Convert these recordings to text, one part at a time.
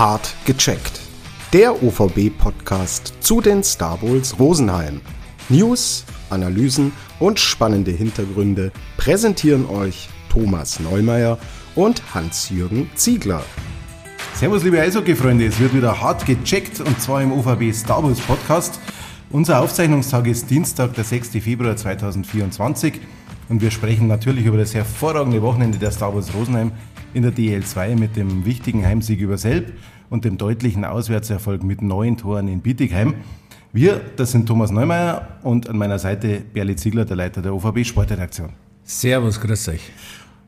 Hart gecheckt. Der OVB-Podcast zu den Star Bulls Rosenheim. News, Analysen und spannende Hintergründe präsentieren euch Thomas Neumeier und Hans-Jürgen Ziegler. Servus, liebe Eishockey-Freunde. Es wird wieder hart gecheckt und zwar im OVB Star Wars Podcast. Unser Aufzeichnungstag ist Dienstag, der 6. Februar 2024 und wir sprechen natürlich über das hervorragende Wochenende der Star Wars Rosenheim in der DL2 mit dem wichtigen Heimsieg über Selb und dem deutlichen Auswärtserfolg mit neun Toren in Bietigheim. Wir, das sind Thomas Neumeier und an meiner Seite Berli Ziegler, der Leiter der OVB Sportredaktion. Servus, grüß euch.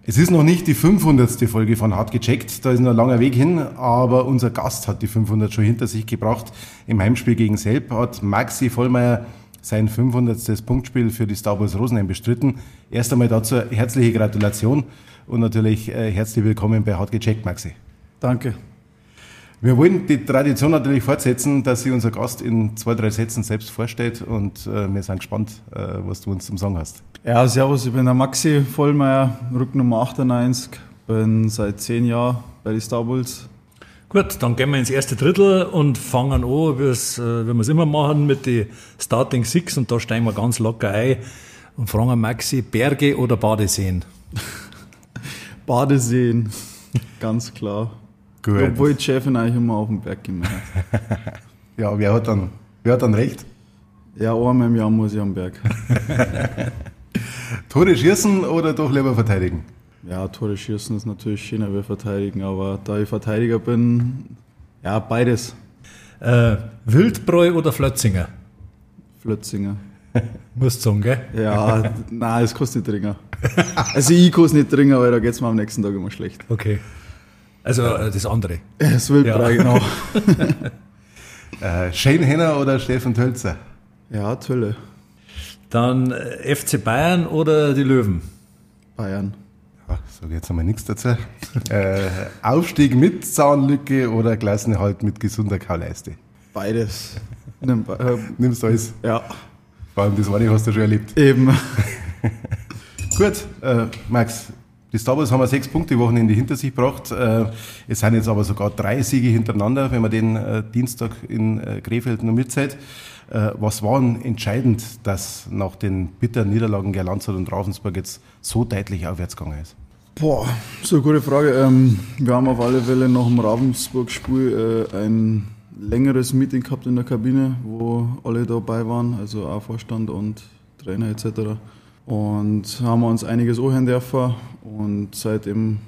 Es ist noch nicht die 500. Folge von Hart gecheckt, da ist noch ein langer Weg hin, aber unser Gast hat die 500 schon hinter sich gebracht. Im Heimspiel gegen Selb hat Maxi Vollmeier sein 500. Punktspiel für die Star Wars Rosenheim bestritten. Erst einmal dazu herzliche Gratulation und natürlich äh, herzlich willkommen bei Hart gecheckt, Maxi. Danke. Wir wollen die Tradition natürlich fortsetzen, dass sich unser Gast in zwei, drei Sätzen selbst vorstellt und äh, wir sind gespannt, äh, was du uns zum Sagen hast. Ja, servus, ich bin der Maxi Vollmeier, Rücknummer 98, bin seit zehn Jahren bei den Star Bulls. Gut, dann gehen wir ins erste Drittel und fangen an, wie wir es immer machen, mit den Starting Six und da steigen wir ganz locker ein und fragen Maxi, Berge oder Badeseen? Badeseen, ganz klar. Gut. Obwohl die Chefin eigentlich immer auf den Berg gemacht ja, wer hat, dann, wer hat dann recht? Ja, einmal im Jahr muss ich am Berg. Tore schießen oder doch lieber verteidigen? Ja, Tore schießen ist natürlich schöner wie verteidigen, aber da ich Verteidiger bin, ja, beides. Äh, Wildbräu oder Flötzinger? Flötzinger. Musst du sagen, gell? Ja, nein, das kostet nicht dringend. Also ich kann es nicht dringend, weil da geht es mir am nächsten Tag immer schlecht. Okay. Also äh, das andere. Das Wildbrei, ja. genau. äh, Shane Henner oder Steffen Tölzer? Ja, Tölle. Dann äh, FC Bayern oder die Löwen? Bayern. Ach, sage jetzt einmal nichts dazu. äh, Aufstieg mit Zahnlücke oder Klassenerhalt mit gesunder Kauleiste? Beides. Nimm, äh, Nimmst du alles? Ja. Vor allem das eine hast du schon erlebt. Eben. Gut, äh, Max, die Star Wars haben wir sechs Punkte Wochenende hinter sich gebracht. Äh, es sind jetzt aber sogar drei Siege hintereinander, wenn man den äh, Dienstag in äh, Krefeld noch mitzählt. Was war denn entscheidend, dass nach den bitteren Niederlagen der Landshut und Ravensburg jetzt so deutlich aufwärts gegangen ist? Boah, so eine gute Frage. Ähm, wir haben auf alle Fälle nach dem Ravensburg-Spiel ein längeres Meeting gehabt in der Kabine, wo alle dabei waren, also auch Vorstand und Trainer etc. Und haben wir uns einiges anhören dürfen und seitdem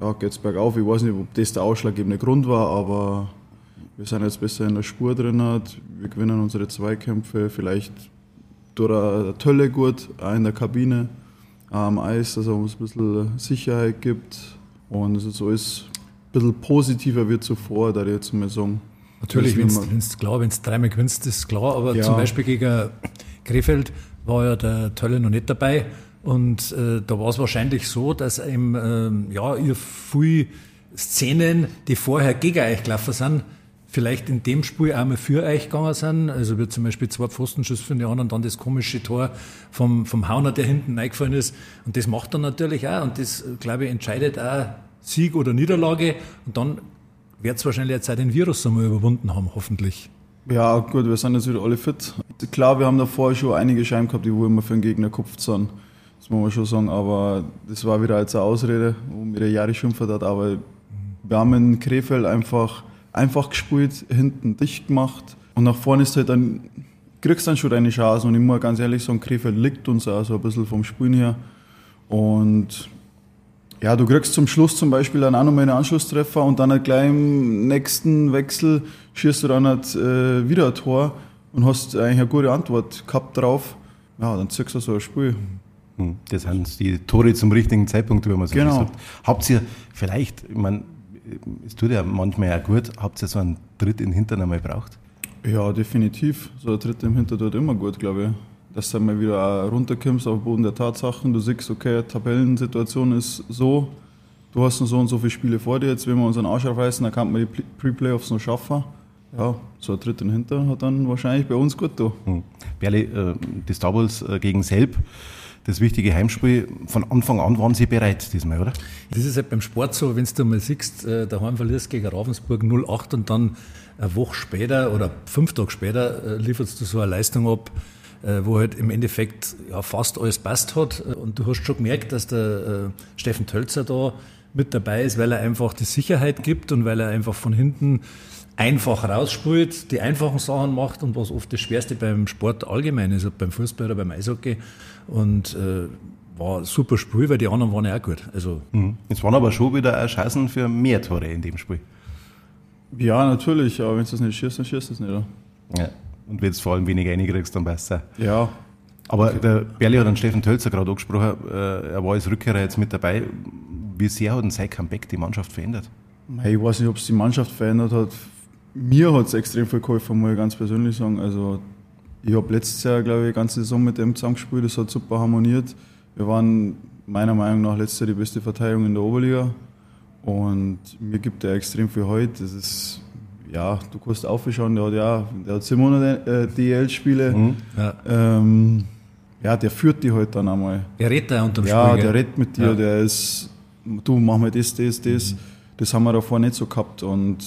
ja, geht es bergauf. Ich weiß nicht, ob das der ausschlaggebende Grund war, aber wir sind jetzt besser in der Spur drin. Wir gewinnen unsere Zweikämpfe, vielleicht durch eine Tölle gut, auch in der Kabine, auch am Eis, dass er uns ein bisschen Sicherheit gibt und es ist alles ein bisschen positiver wie zuvor, da ich jetzt mal sagen. Natürlich, wenn es klar, wenn es dreimal gewinnst, ist klar, aber ja. zum Beispiel gegen Krefeld war ja der Tölle noch nicht dabei. Und äh, da war es wahrscheinlich so, dass im, äh, ja, ihr viele Szenen, die vorher gegen euch gelaufen sind, vielleicht in dem Spiel einmal für euch gegangen sind. Also wie zum Beispiel zwei Pfostenschuss für die anderen, dann das komische Tor vom, vom Hauner, der hinten eingefallen ist. Und das macht dann natürlich auch. Und das, glaube ich, entscheidet auch Sieg oder Niederlage. Und dann wird es wahrscheinlich jetzt auch den Virus einmal überwunden haben, hoffentlich. Ja, gut, wir sind jetzt wieder alle fit. Klar, wir haben davor schon einige Scheiben gehabt, die wo immer für den Gegner gekupft sind. Das muss man schon sagen, aber das war wieder als eine Ausrede, wo mir der Jahre schimpft hat. Aber wir haben in Krefeld einfach, einfach gespielt, hinten dicht gemacht und nach vorne ist halt dann, kriegst dann schon deine Chance. Und ich muss ganz ehrlich sagen, Krefeld liegt uns auch so ein bisschen vom Spielen her. Und ja, du kriegst zum Schluss zum Beispiel dann auch nochmal einen Anschlusstreffer und dann halt gleich im nächsten Wechsel schießt du dann halt äh, wieder ein Tor und hast eigentlich eine gute Antwort gehabt drauf. Ja, dann ziehst du so ein Spiel. Hm, das sind die Tore zum richtigen Zeitpunkt, wie man so genau. sagt. Habt ihr vielleicht, ich meine, es tut ja manchmal ja gut, habt ihr so einen Tritt in den Hintern einmal braucht? Ja, definitiv. So ein Tritt im Hintern tut immer gut, glaube ich dass du mal wieder runterkommst auf den Boden der Tatsachen. Du siehst, okay, Tabellensituation ist so, du hast noch so und so viele Spiele vor dir. Jetzt, wenn wir unseren Arsch aufreißen, dann kann man die Pre-Playoffs noch schaffen. Ja, so ein Tritt in Hinter hat dann wahrscheinlich bei uns gut da. Hm. Berli, äh, die Star Wars äh, gegen Selb, das wichtige Heimspiel. Von Anfang an waren Sie bereit diesmal, oder? Das ist halt beim Sport so, wenn du mal siehst, äh, daheim verlierst gegen Ravensburg 0-8 und dann eine Woche später oder fünf Tage später äh, lieferst du so eine Leistung ab, wo halt im Endeffekt ja, fast alles passt hat. Und du hast schon gemerkt, dass der Steffen Tölzer da mit dabei ist, weil er einfach die Sicherheit gibt und weil er einfach von hinten einfach rausspielt, die einfachen Sachen macht und was oft das Schwerste beim Sport allgemein ist, ob beim Fußball oder beim Eishockey. Und äh, war ein super Spiel, weil die anderen waren ja auch gut. Also, mhm. Es waren aber schon wieder auch Chancen für mehr Tore in dem Spiel. Ja, natürlich, aber wenn du das nicht schießt, dann schießt du es nicht. Oder? Ja. Und wenn du vor allem wenig reinkriegst, dann besser. Ja. Aber okay. der Berli hat dann Steffen Tölzer gerade angesprochen, äh, er war als Rückkehrer jetzt mit dabei. Wie sehr hat denn sein Comeback die Mannschaft verändert? Ich weiß nicht, ob es die Mannschaft verändert hat. Mir hat es extrem viel geholfen, muss ich ganz persönlich sagen. Also, ich habe letztes Jahr, glaube ich, die ganze Saison mit dem zusammengespielt, das hat super harmoniert. Wir waren meiner Meinung nach letztes Jahr die beste Verteidigung in der Oberliga. Und mir gibt er extrem viel heute. Das ist, ja, du kannst aufschauen, der hat ja, der hat 700 äh, DL-Spiele. Mhm. Ja. Ähm, ja, der führt die halt dann einmal. Der redet da unterm Ja, Spiel, der redet mit dir, ja. der ist, du mach mal das, das, das. Mhm. Das haben wir davor nicht so gehabt. Und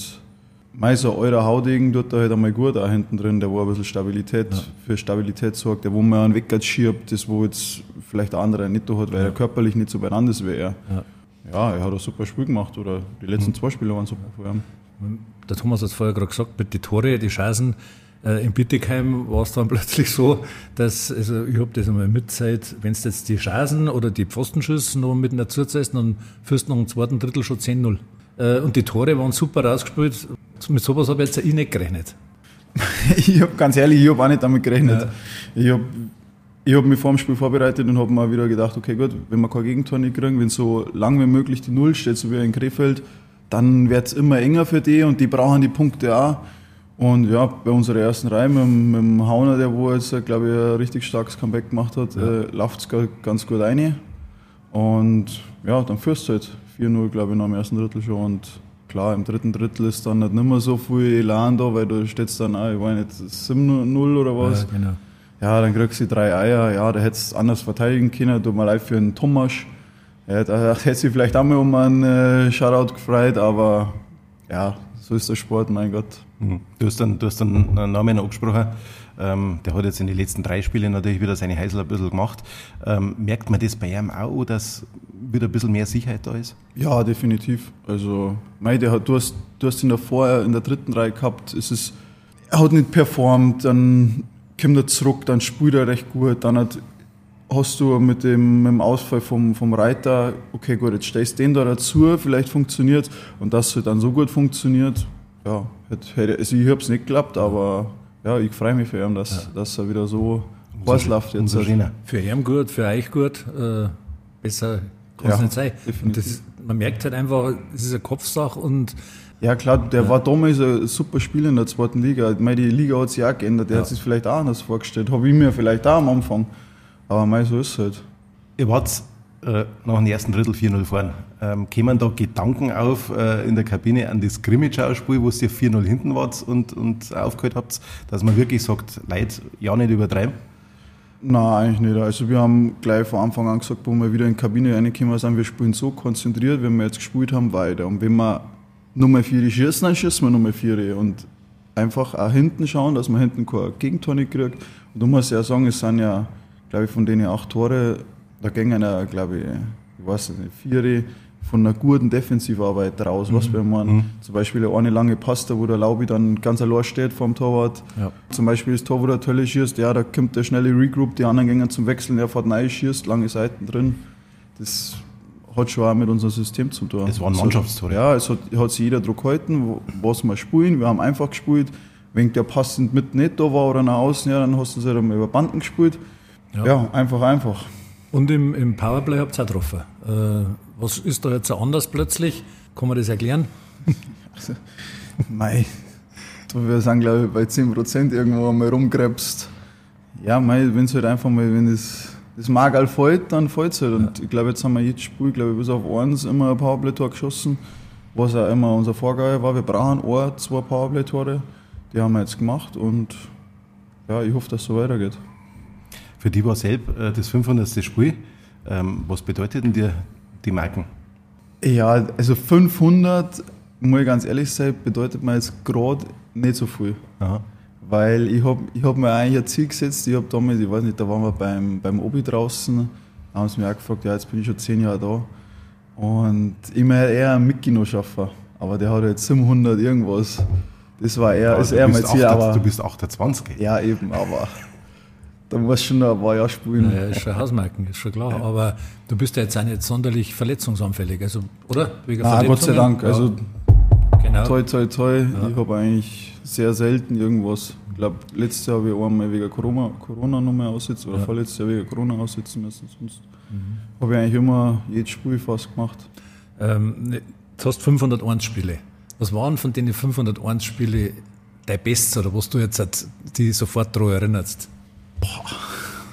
mei, so eurer Haudegen tut da halt einmal gut auch hinten drin, der wo ein bisschen Stabilität, ja. für Stabilität sorgt, der wo man einen Wecker schiebt, das wo jetzt vielleicht andere nicht hat, weil ja. er körperlich nicht so beieinander ist wie er. Ja. ja, er hat ein super Spiel gemacht oder die letzten mhm. zwei Spiele waren super für ihn. Der Thomas hat es vorher gerade gesagt, mit den Tore, die Chancen, äh, in Bittigheim war es dann plötzlich so, dass, also ich habe das einmal mitzeit, wenn du jetzt die Chancen oder die Pfostenschüsse noch mit dazu zählst, dann führst du noch im zweiten Drittel schon 10-0. Äh, und die Tore waren super rausgespielt. Mit sowas habe ich jetzt ich nicht gerechnet. ich habe ganz ehrlich, ich habe auch nicht damit gerechnet. Ja. Ich habe ich hab mich vor dem Spiel vorbereitet und habe mir wieder gedacht, okay gut, wenn wir kein Gegentor nicht kriegen, wenn so lang wie möglich die Null steht, so wie in Krefeld, dann wird es immer enger für die und die brauchen die Punkte auch. Und ja, bei unserer ersten Reihe mit, mit dem Hauner, der wo jetzt, glaube ich, ein richtig starkes Comeback gemacht hat, ja. äh, läuft es ganz gut rein. Und ja, dann führst du halt 4-0, glaube ich, nach dem ersten Drittel schon. Und klar, im dritten Drittel ist dann nicht mehr so viel Elan da, weil du stehst dann auch, ich weiß nicht, 7-0 oder was. Ja, genau. Ja, dann kriegst du drei Eier. Ja, da hättest du anders verteidigen können. Tut mir leid für einen Thomas. Ja, da hätte sich vielleicht auch mal um einen äh, Shoutout gefreut, aber ja, so ist der Sport, mein Gott. Mhm. Du hast dann, du hast dann einen Namen angesprochen. Ähm, der hat jetzt in den letzten drei Spielen natürlich wieder seine Heisel ein bisschen gemacht. Ähm, merkt man das bei ihm auch, dass wieder ein bisschen mehr Sicherheit da ist? Ja, definitiv. Also, mei, der hat, du, hast, du hast ihn davor in der dritten Reihe gehabt. Es ist, er hat nicht performt, dann kommt er zurück, dann spielt er recht gut. Dann hat, hast du mit dem, mit dem Ausfall vom, vom Reiter, okay, gut, jetzt stellst du den da dazu, vielleicht funktioniert Und dass es dann so gut funktioniert, ja, hätte, also ich habe es nicht geklappt, aber ja, ich freue mich für ihn, dass, ja. dass er wieder so was läuft jetzt. Für ihn gut, für euch gut. Äh, besser kann es ja, nicht sein. Das, man merkt halt einfach, es ist eine Kopfsache und ja klar, der ja. war damals ein super Spieler in der zweiten Liga. Ich meine, die Liga hat sich auch geändert, der ja. hat sich vielleicht auch anders vorgestellt. Habe ich mir vielleicht auch am Anfang. Aber mei, so ist es halt. Ihr wart äh, nach dem ersten Drittel 4-0 fahren. Ähm, kämen da Gedanken auf äh, in der Kabine an das Grimmage-Spiel, wo ihr 4-0 hinten wart und, und aufgehört habt, dass man wirklich sagt, Leute, ja nicht übertreiben? Nein, eigentlich nicht. Also wir haben gleich von Anfang an gesagt, wo wir wieder in die Kabine reingekommen sind, wir spielen so konzentriert, wenn wir jetzt gespielt haben, weiter. Und wenn wir Nummer 4 schießen, dann schießen wir Nummer 4. Und einfach auch hinten schauen, dass man hinten kein Gegentor nicht kriegt. Und du musst ja sagen, es sind ja, glaube ich, von denen acht Tore da gingen ja, glaube ich, ich weiß nicht, vier von einer guten Defensivarbeit raus. Mhm. Was, wenn man mhm. zum Beispiel eine lange Pasta, wo der Laubi dann ganz allein steht vom Torwart. Ja. Zum Beispiel das Tor, wo der Tölle schießt, ja, da kommt der schnelle Regroup, die anderen gehen zum Wechseln, er fährt neu, schießt, lange Seiten drin. Das hat schon auch mit unserem System zu tun. Es war ein Mannschaftstor. Ja, es hat, hat sich jeder Druck gehalten, was wir spielen. Wir haben einfach gespielt. Wenn der passend mit nicht da war oder nach außen, ja, dann hast du es halt über Banden gespielt. Ja, ja einfach, einfach. Und im, im Powerplay habt ihr auch getroffen. Äh, was ist da jetzt so anders plötzlich? Kann man das erklären? Also, mei, wir sind glaube ich bei 10% irgendwo einmal rumgräbst. Ja, mei, wenn es halt einfach mal, wenn das, das Magal fällt, dann fällt es halt. Und ja. ich glaube, jetzt haben wir jedes Spiel, glaube ich, bis auf eins immer ein Powerplay-Tor geschossen, was auch immer unser Vorgabe war. Wir brauchen ein, zwei Powerplay-Tore. Die haben wir jetzt gemacht und ja, ich hoffe, dass es so weitergeht. Für die war selbst äh, das 500. Spiel. Ähm, was bedeutet denn dir die Marken? Ja, also 500, muss ich ganz ehrlich sein, bedeutet mir jetzt gerade nicht so viel. Aha. Weil ich habe ich hab mir eigentlich ein Ziel gesetzt, ich habe damals, ich weiß nicht, da waren wir beim, beim Obi draußen, da haben sie mich auch gefragt, ja, jetzt bin ich schon zehn Jahre da. Und ich mir eher einen Mitgeno schaffen, aber der hat jetzt 700 irgendwas. Das war eher, ja, ist eher mein Ziel. 8, aber, du bist 28. Ja, eben, aber da muss schon ein paar Jahre spielen. Ja, ist schon Hausmarken, ist schon klar. Ja. Aber du bist ja jetzt auch nicht sonderlich verletzungsanfällig, also, oder? Wegen Nein, Gott sei Dank. Ja. Also, genau. toi, toi, toi. Ja. Ich habe eigentlich sehr selten irgendwas. Ich glaube, letztes Jahr habe ich einmal wegen Corona, Corona nochmal aussitzen, oder ja. vorletztes Jahr wegen Corona aussitzen müssen. Sonst mhm. habe ich eigentlich immer jedes Spiel fast gemacht. Ähm, ne, du hast 501 Spiele. Was waren von den 501 Spiele dein Bestes oder was du jetzt die sofort daran erinnerst? Boah.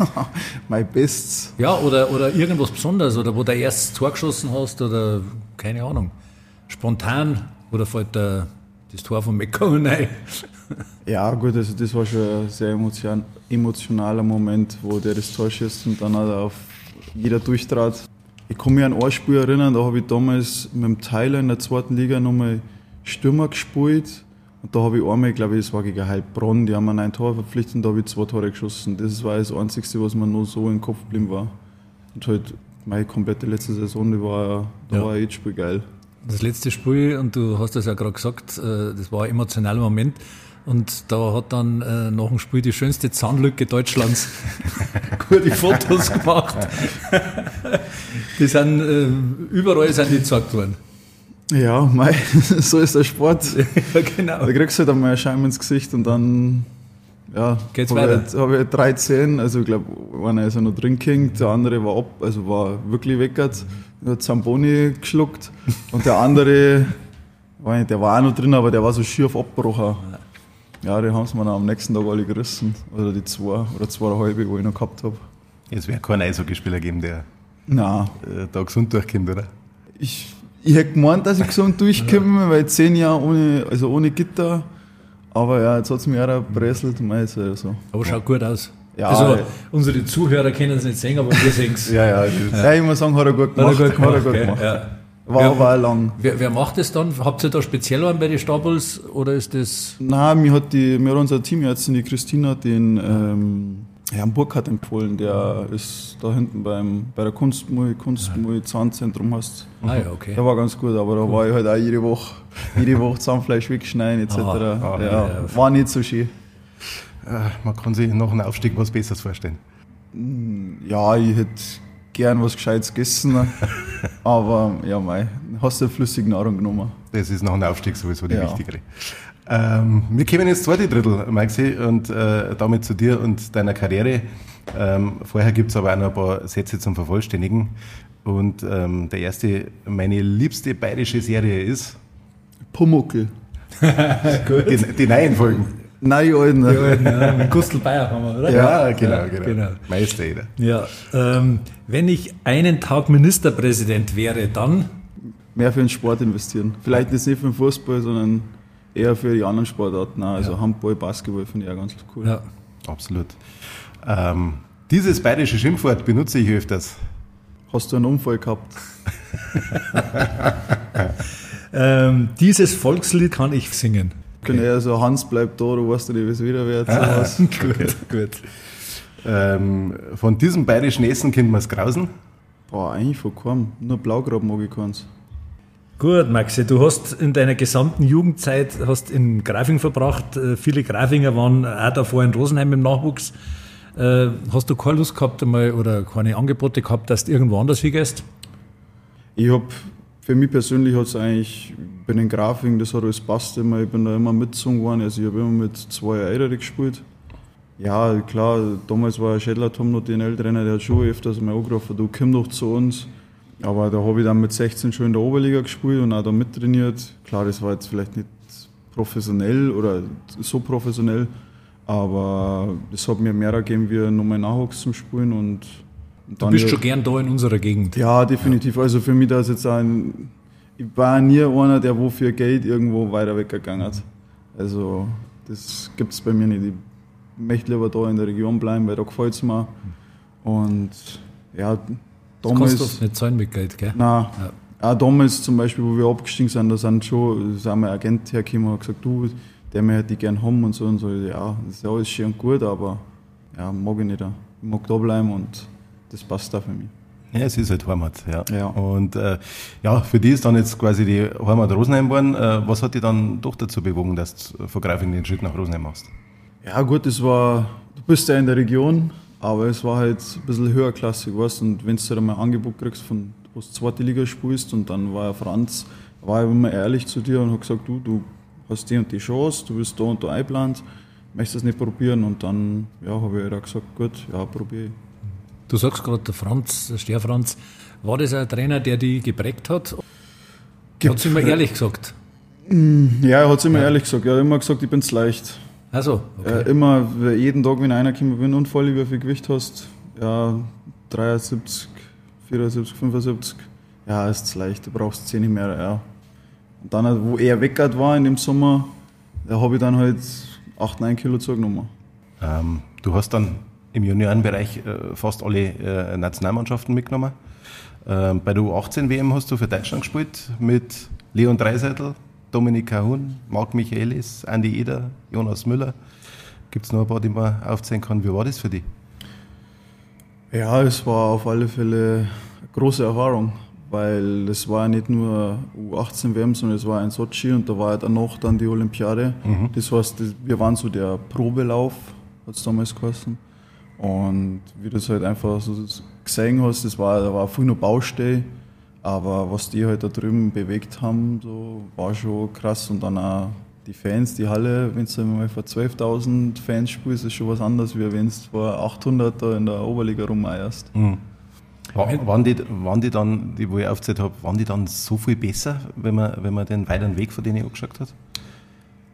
mein Bestes. Ja, oder, oder irgendwas Besonderes oder wo du erstes Tor geschossen hast oder keine Ahnung. Spontan oder fällt da das Tor von Mekko rein? Ja, gut, also das war schon ein sehr emotion, emotionaler Moment, wo der das Tor schießt und dann hat er auf jeder durchtrat. Ich kann mich an ein Spiel erinnern, da habe ich damals mit dem Tyler in der zweiten Liga nochmal Stürmer gespielt und da habe ich einmal, glaube ich, das war gegen Heilbronn, die haben mir ein Tor verpflichtet und da habe ich zwei Tore geschossen. Das war das Einzige, was mir noch so im Kopf geblieben war. Und halt meine komplette letzte Saison, die war, da ja. war jedes Spiel geil. Das letzte Spiel, und du hast das ja gerade gesagt, äh, das war ein emotionaler Moment. Und da hat dann äh, nach dem Spiel die schönste Zahnlücke Deutschlands gute Fotos gemacht. die sind äh, überall sind die gezeigt worden. Ja, mei, so ist der Sport. ja, genau. Da kriegst du halt einmal einen Schein ins Gesicht und dann ja, Geht's habe weiter? Ich, habe ich 13, also ich glaube, einer ist ja noch drin gehängt, der andere war ab, also war wirklich weggert, hat Zamboni geschluckt und der andere, der war auch noch drin, aber der war so schier auf Abbruch. Ja, die haben es mir dann am nächsten Tag alle gerissen, oder die zwei oder zweieinhalb, wo ich noch gehabt habe. Es wäre kein Eishockeyspieler geben, der Nein. Äh, da gesund durchkommt, oder? Ich ich hätte gemeint, dass ich gesund durchkomme, weil zehn Jahre ohne, also ohne Gitter. Aber ja, jetzt hat es mich auch gepresselt. Ist ja so. Aber schaut gut aus. Ja, also, unsere Zuhörer können es nicht sehen, aber wir sehen es. ja, ja, ja, ich muss sagen, hat er gut gemacht. Hat er gut gemacht. Er gut gemacht. Ja. War wer, aber auch lang. Wer, wer, macht das dann? Habt ihr da speziell einen bei den Stabels oder ist das? Nein, mir hat, die, mir hat unser Teamärztin, die Christina, den ähm, Herrn Burkhardt empfohlen, der ist da hinten beim, bei der Kunstmui, Kunstmui Zahnzentrum hast. Ah ja, okay. Der war ganz gut, aber da war ich halt auch jede Woche, jede Woche Zahnfleisch wegschneiden etc. Ah, ja, ja, war nicht so schön. Äh, man kann sich nach einem Aufstieg was Besseres vorstellen. Hm, ja, ich hätte gern was Gescheites gegessen, aber ja, mei, hast du flüssige Nahrung genommen. Das ist nach einem Aufstieg sowieso die ja. wichtigere. Ähm, wir kommen ins zweite Drittel, Maxi, und äh, damit zu dir und deiner Karriere. Ähm, vorher gibt es aber auch noch ein paar Sätze zum Vervollständigen. Und ähm, der erste, meine liebste bayerische Serie ist? Pumuckel. die, die neuen Folgen. Nein, die alten. Die alten, ja. Mit Gustl Bayer haben wir, oder? Ja, genau, ja, genau. genau. Meister jeder. Ja, ähm, wenn ich einen Tag Ministerpräsident wäre, dann? Mehr für den Sport investieren. Vielleicht nicht für den Fußball, sondern eher für die anderen Sportarten auch. Also ja. Handball, Basketball finde ich auch ganz cool. Ja, absolut. Ähm, dieses bayerische Schimpfwort benutze ich öfters. Hast du einen Unfall gehabt? ähm, dieses Volkslied kann ich singen. Okay. Kann eher so Hans bleibt da, du weißt nicht, wie es wieder wird. Ah, gut, gut. Ähm, von diesem bayerischen Essen kennt man es grausen? Boah, eigentlich von keinem. Nur Blaugrab mag ich keins. Gut, Maxi, du hast in deiner gesamten Jugendzeit hast in Grafing verbracht. Äh, viele Grafinger waren auch davor in Rosenheim im Nachwuchs. Äh, hast du keine Lust gehabt einmal oder keine Angebote gehabt, dass du irgendwo anders hingehst? Ich habe, für mich persönlich hat es eigentlich bei den Grafingen, das hat alles passt immer. Ich bin da immer mitgezogen worden. Also ich habe immer mit zwei Älteren gespielt. Ja, klar, damals war Schädler Tom noch den Trainer, der hat schon öfters mal angerufen, du komm doch zu uns. Aber da habe ich dann mit 16 schon in der Oberliga gespielt und auch da mittrainiert. Klar, das war jetzt vielleicht nicht professionell oder so professionell, aber es hat mir mehr gegeben, wie nochmal Nachwuchs zum Spielen. Und, und du bist schon gern da in unserer Gegend. Ja, definitiv. Also für mich das jetzt ein. Ich war nie einer, der wofür Geld irgendwo weiter weggegangen hat. Also das gibt es bei mir nicht. Ich möchte lieber da in der Region bleiben, weil da gefällt es mir. Und ja, damals. Das kostet nicht zahlen mit Geld, gell? Nein. Ja. Auch damals zum Beispiel, wo wir abgestiegen sind, da sind schon, da sind wir Agent hergekommen und gesagt, du, der möchte die gerne haben und so und so. Ja, das ist ja alles schön und gut, aber ja, mag ich nicht. Ich mag da bleiben und das passt da für mich. Ja, es ist halt Heimat, ja. ja. Und äh, ja, für die ist dann jetzt quasi die Heimat Rosenheim geworden. Äh, was hat dich dann doch dazu bewogen, dass du von Greifing den Schritt nach Rosenheim machst? Ja, gut, das war, du bist ja in der Region, aber es war halt ein bisschen höherklassig, was Und wenn du halt einmal ein Angebot kriegst, von, wo du zweite Liga spielst, und dann war ja Franz, war immer ehrlich zu dir und hat gesagt, du, du hast die und die Chance, du bist da und da eingeplant, möchtest du es nicht probieren? Und dann ja, habe ich halt gesagt, gut, ja, probiere ich. Du sagst gerade, der Franz, der Ster Franz, war das ein Trainer, der dich geprägt hat? Hat es immer ehrlich gesagt? Mm, ja, er hat es immer ja. ehrlich gesagt. Er hat immer gesagt, ich bin es leicht. Also, okay. immer, jeden Tag, wenn einer kommt, wenn du unfall, wie viel Gewicht hast, ja, 73, 74, 75, ja, ist es leicht, du brauchst 10 nicht mehr, ja. Und dann, wo er weg war in dem Sommer, da habe ich dann halt 8, 9 Kilo zugenommen. Ähm, du hast dann im Juniorenbereich äh, fast alle äh, Nationalmannschaften mitgenommen. Ähm, bei der U18-WM hast du für Deutschland gespielt mit Leon Dreiseitel, Dominik Kahun, Marc Michaelis, Andi Eder, Jonas Müller. Gibt es noch ein paar, die man aufzählen kann? Wie war das für dich? Ja, es war auf alle Fälle eine große Erfahrung, weil es war ja nicht nur U18-WM, sondern es war ein Sochi und da war ja dann noch dann die Olympiade. Mhm. Das heißt, wir waren so der Probelauf, hat es damals geheißen. Und wie du es halt einfach so gesehen hast, das war, da war viel noch Baustelle, aber was die halt da drüben bewegt haben, so, war schon krass. Und dann auch die Fans, die Halle, wenn du mal vor 12.000 Fans spielst, ist schon was anderes, wie wenn du vor 800 da in der Oberliga rumeierst. Mhm. War, waren, die, waren die dann, die wo ich aufgezählt habe, waren die dann so viel besser, wenn man, wenn man den weiteren Weg von denen angeschaut hat?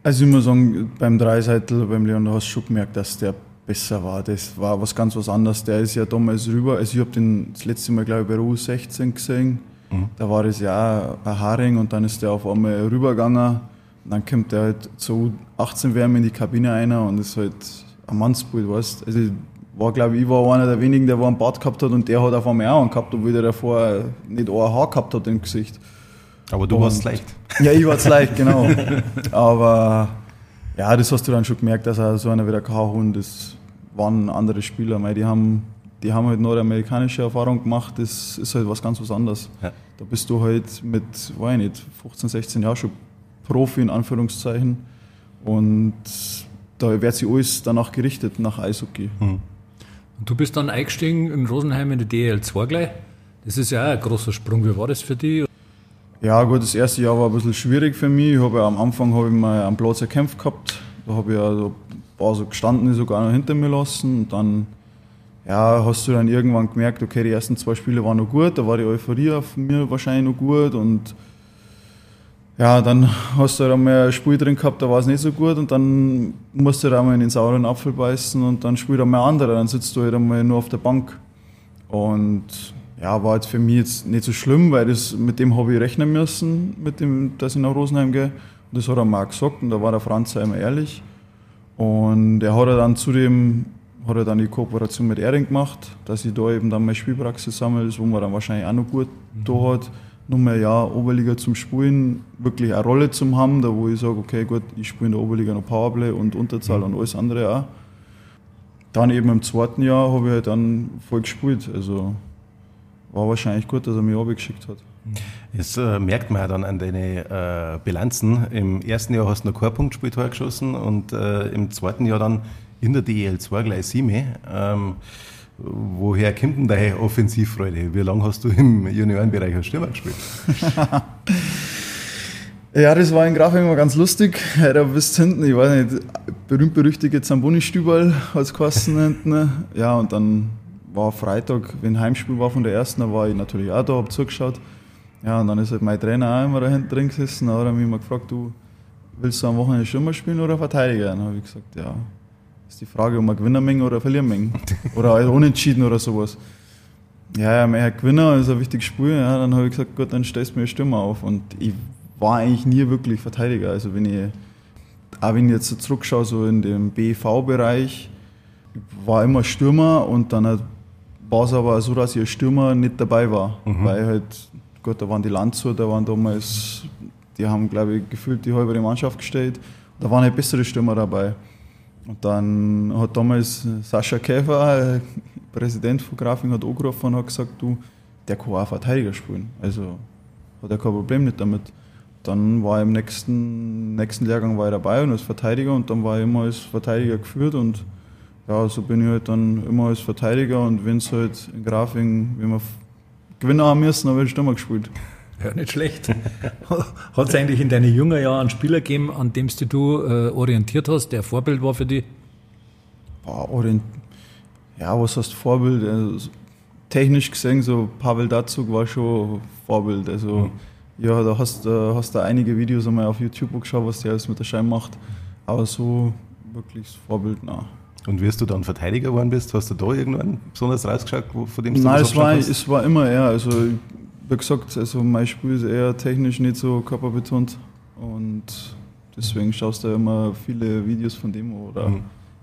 Also ich muss sagen, beim Dreiseitel, beim Leon, da hast du schon gemerkt, dass der besser war. Das war was ganz was anderes. Der ist ja damals rüber. Also ich habe den das letzte Mal, glaube ich, bei U16 gesehen. Mhm. Da war das ja ein Haring und dann ist der auf einmal rübergegangen. Und dann kommt der halt zu 18 Wärme in die Kabine rein und ist halt ein Mannsbild, weißt Also war, glaube ich, war einer der wenigen, der einen Bart gehabt hat und der hat auf einmal auch einen gehabt, obwohl der davor nicht ein Haar gehabt hat im Gesicht. Aber du und, warst leicht. Ja, ich war es leicht, genau. Aber ja, das hast du dann schon gemerkt, dass er so einer wie der Kahun, das waren andere Spieler, weil die haben, die haben halt nordamerikanische Erfahrung gemacht, das ist halt was ganz was anderes. Ja. Da bist du halt mit, weiß ich nicht, 15, 16 Jahren schon Profi in Anführungszeichen und da wird sich alles danach gerichtet, nach Eishockey. Mhm. Und du bist dann eingestiegen in Rosenheim in die DL2 gleich. Das ist ja auch ein großer Sprung. Wie war das für dich? Ja, gut, das erste Jahr war ein bisschen schwierig für mich. Ich habe ja, am Anfang habe ich mal einen Platz erkämpft gehabt. Da habe ich ja so paar so gestanden, die sogar noch hinter mir lassen. Und dann ja, hast du dann irgendwann gemerkt, okay, die ersten zwei Spiele waren noch gut, da war die Euphorie auf mir wahrscheinlich noch gut und ja, dann hast du halt einmal ein Spiel drin gehabt, da war es nicht so gut und dann musst du halt einmal in den sauren Apfel beißen und dann spielt einmal andere, dann sitzt du halt einmal nur auf der Bank. Und ja, war jetzt für mich jetzt nicht so schlimm, weil das, mit dem habe ich rechnen müssen, mit dem, dass ich nach Rosenheim gehe. Und das hat er mal gesagt und da war der Franz einmal ehrlich. Und er hat dann zudem hat er dann die Kooperation mit Ering gemacht, dass ich da eben dann meine Spielpraxis sammle, wo man dann wahrscheinlich auch noch gut mhm. da hat. Nur mehr ja, Oberliga zum Spielen, wirklich eine Rolle zum haben, da wo ich sage, okay, gut, ich spiele in der Oberliga noch Powerplay und Unterzahl mhm. und alles andere auch. Dann eben im zweiten Jahr habe ich halt dann voll gespielt. Also war wahrscheinlich gut, dass er mich abgeschickt hat. Das äh, merkt man ja dann an deinen äh, Bilanzen. Im ersten Jahr hast du noch kein Punktspiel geschossen und äh, im zweiten Jahr dann in der DEL2 gleich sieben. Ähm, woher kommt denn deine Offensivfreude? Wie lange hast du im Juniorenbereich als Stürmer gespielt? ja, das war in Grafik immer ganz lustig. Da bist hinten, ich weiß nicht, berühmt-berüchtigte Zamboni-Stübal als Kosten hinten. Ja, und dann war Freitag, wenn Heimspiel war von der ersten, da war ich natürlich auch da, habe zugeschaut. Ja, und dann ist halt mein Trainer auch immer da hinten drin gesessen. Da hat er mich mal gefragt, du willst du am Wochenende Stürmer spielen oder Verteidiger? Dann habe ich gesagt, ja, ist die Frage, ob wir gewinnen oder verlieren Oder halt unentschieden oder sowas. Ja, ja, mehr Gewinner ist ein wichtiges Spiel. Ja, dann habe ich gesagt, gut, dann stellst du mir Stürmer auf. Und ich war eigentlich nie wirklich Verteidiger. Also wenn ich, auch wenn ich jetzt so zurückschaue, so in dem BV-Bereich, war immer Stürmer und dann halt war es aber so, dass ihr Stürmer nicht dabei war, mhm. weil halt, gut, da waren die Landshut, da waren damals, die haben, glaube ich, gefühlt die halbe Mannschaft gestellt. Da waren halt bessere Stürmer dabei. Und dann hat damals Sascha Käfer, Präsident von Grafing, hat angerufen und hat gesagt, du, der kann auch Verteidiger spielen. Also hat er kein Problem nicht damit. Dann war im nächsten, nächsten Lehrgang war ich dabei und als Verteidiger und dann war ich immer als Verteidiger geführt und ja, so bin ich halt dann immer als Verteidiger und wenn es halt in Grafing, wenn wir gewinnen haben müssen, dann werde ich Stürmer gespielt. Ja, nicht schlecht. Hat es eigentlich in deinen jungen Jahren einen Spieler gegeben, an dem du äh, orientiert hast, der Vorbild war für dich? Ja, was heißt Vorbild? Also, technisch gesehen, so Pavel Datsuk war schon Vorbild. Also, mhm. ja, da hast du äh, hast einige Videos einmal auf YouTube geschaut, was der alles mit der Scheibe macht. Aber so wirklich das Vorbild, na. Und wirst du dann Verteidiger geworden bist, hast du da irgendwann besonders rausgeschaut, von dem du Nein, es war, es war immer eher, also wie gesagt, also mein Spiel ist eher technisch nicht so körperbetont und deswegen schaust du immer viele Videos von dem oder mhm.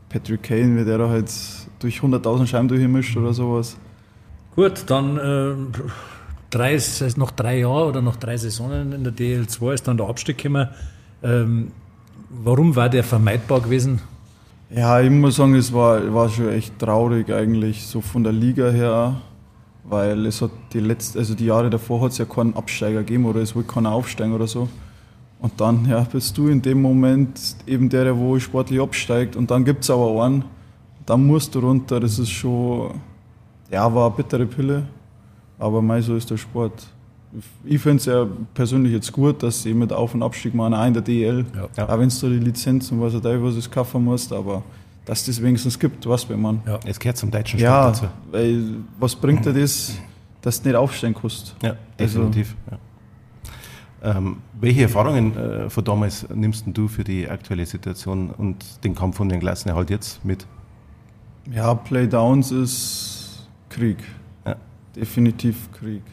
Patrick Kane, wie der da halt durch 100.000 Scheiben durchmischt oder sowas. Gut, dann äh, drei, noch drei Jahre oder noch drei Saisonen in der DL2 ist dann der Abstieg gekommen. Ähm, warum war der vermeidbar gewesen? Ja, ich muss sagen, es war, war schon echt traurig eigentlich, so von der Liga her, weil es hat die letzten, also die Jahre davor hat es ja keinen Absteiger gegeben oder es wollte keiner aufsteigen oder so. Und dann ja, bist du in dem Moment eben der, der wo sportlich absteigt und dann gibt es aber einen, dann musst du runter, das ist schon, ja, war eine bittere Pille, aber mei, so ist der Sport ich finde es ja persönlich jetzt gut, dass sie mit Auf- und Abstieg machen, auch in der DL. Ja. Auch wenn du die Lizenz und was auch da was es kaufen musst, aber dass das wenigstens gibt, was wenn man. Ja, es gehört zum deutschen Sport ja, dazu. Weil was bringt dir das, dass du nicht aufstehen kannst? Ja, also definitiv. Also, ja. Ähm, welche Erfahrungen äh, von damals nimmst du für die aktuelle Situation und den Kampf um den Klassenerhalt jetzt mit? Ja, Playdowns ist Krieg. Ja. Definitiv Krieg.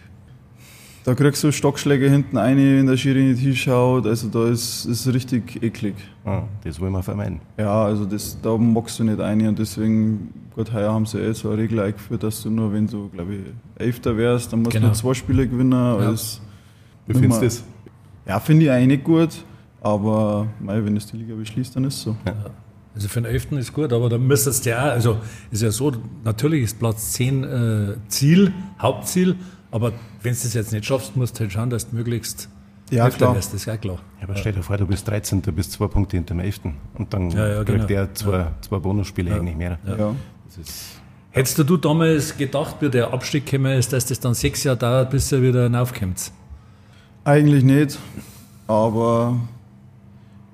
Da kriegst du Stockschläge hinten ein, wenn der Schiri nicht hinschaut. Also da ist es richtig eklig. Ah, das wollen wir vermeiden. Ja, also das, da magst du nicht ein. Und deswegen, gut, heuer haben sie eh so eine Regel eingeführt, dass du nur, wenn du, glaube ich, Elfter wärst, dann musst genau. du zwei Spiele gewinnen. Ja. Als Wie findest du das? Ja, finde ich eigentlich nicht gut. Aber mei, wenn es die Liga beschließt, dann ist es so. Ja. Also für den 11. ist gut, aber da müsstest du ja, also ist ja so, natürlich ist Platz 10 äh, Ziel, Hauptziel, aber wenn du das jetzt nicht schaffst, musst du halt schauen, dass du möglichst ja, klar. Wirst, das ist ja klar. Ja, aber stell dir vor, du bist 13, du bist zwei Punkte hinter dem 11. Und dann ja, ja, kriegt genau. der zwei, zwei Bonusspiele eigentlich mehr. Ja. Hättest du damals gedacht, wie der Abstieg gekommen ist, dass das dann sechs Jahre dauert, bis er wieder raufkommt? Eigentlich nicht. Aber